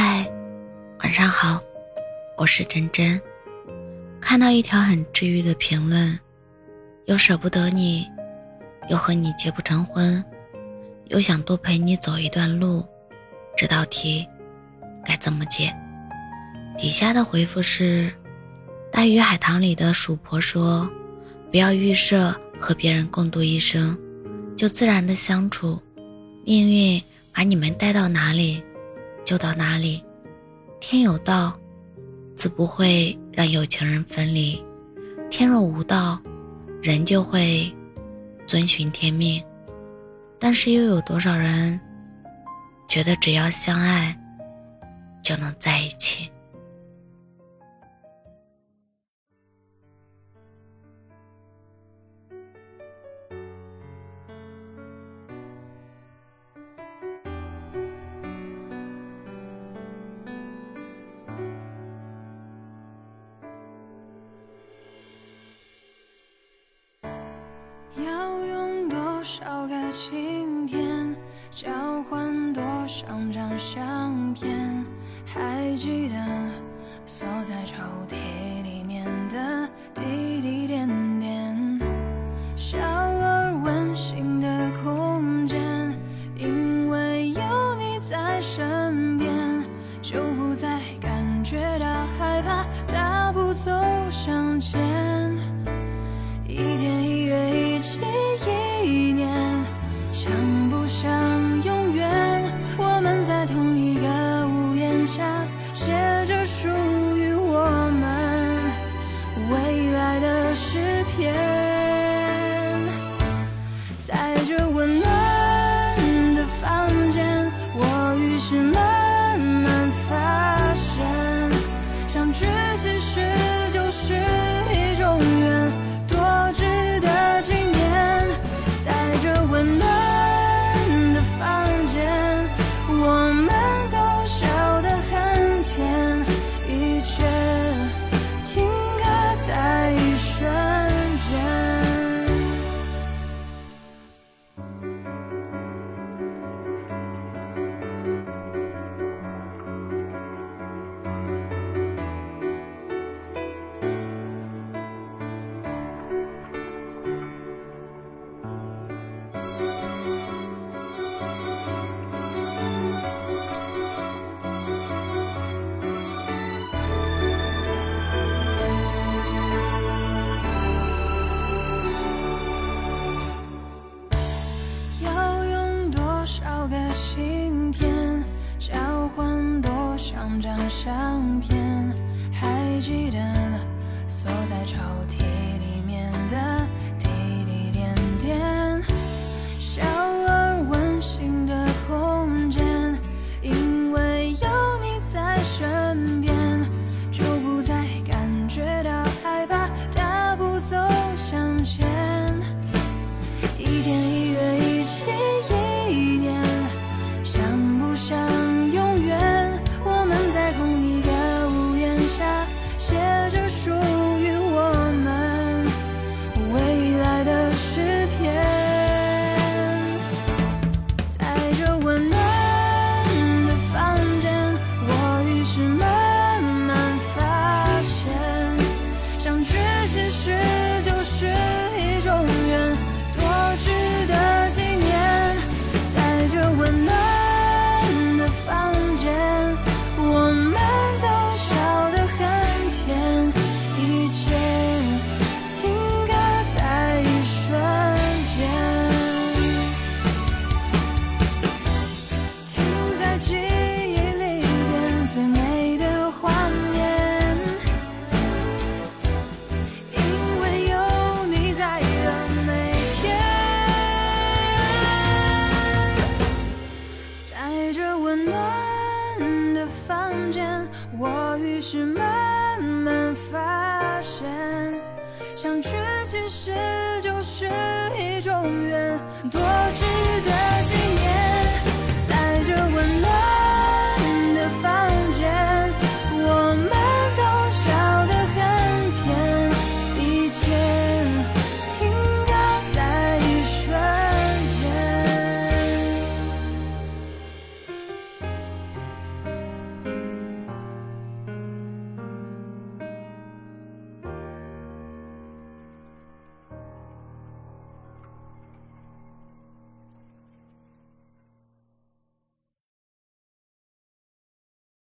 嗨，晚上好，我是真真。看到一条很治愈的评论，又舍不得你，又和你结不成婚，又想多陪你走一段路，这道题该怎么解？底下的回复是：大鱼海棠里的鼠婆说，不要预设和别人共度一生，就自然的相处，命运把你们带到哪里。就到哪里，天有道，自不会让有情人分离；天若无道，人就会遵循天命。但是又有多少人觉得只要相爱就能在一起？要用多少个晴天，交换多少张相片？还记得锁在抽屉里面今天，交换多少张相片？还记得锁在抽屉里面的相聚其实就是一种缘，多值得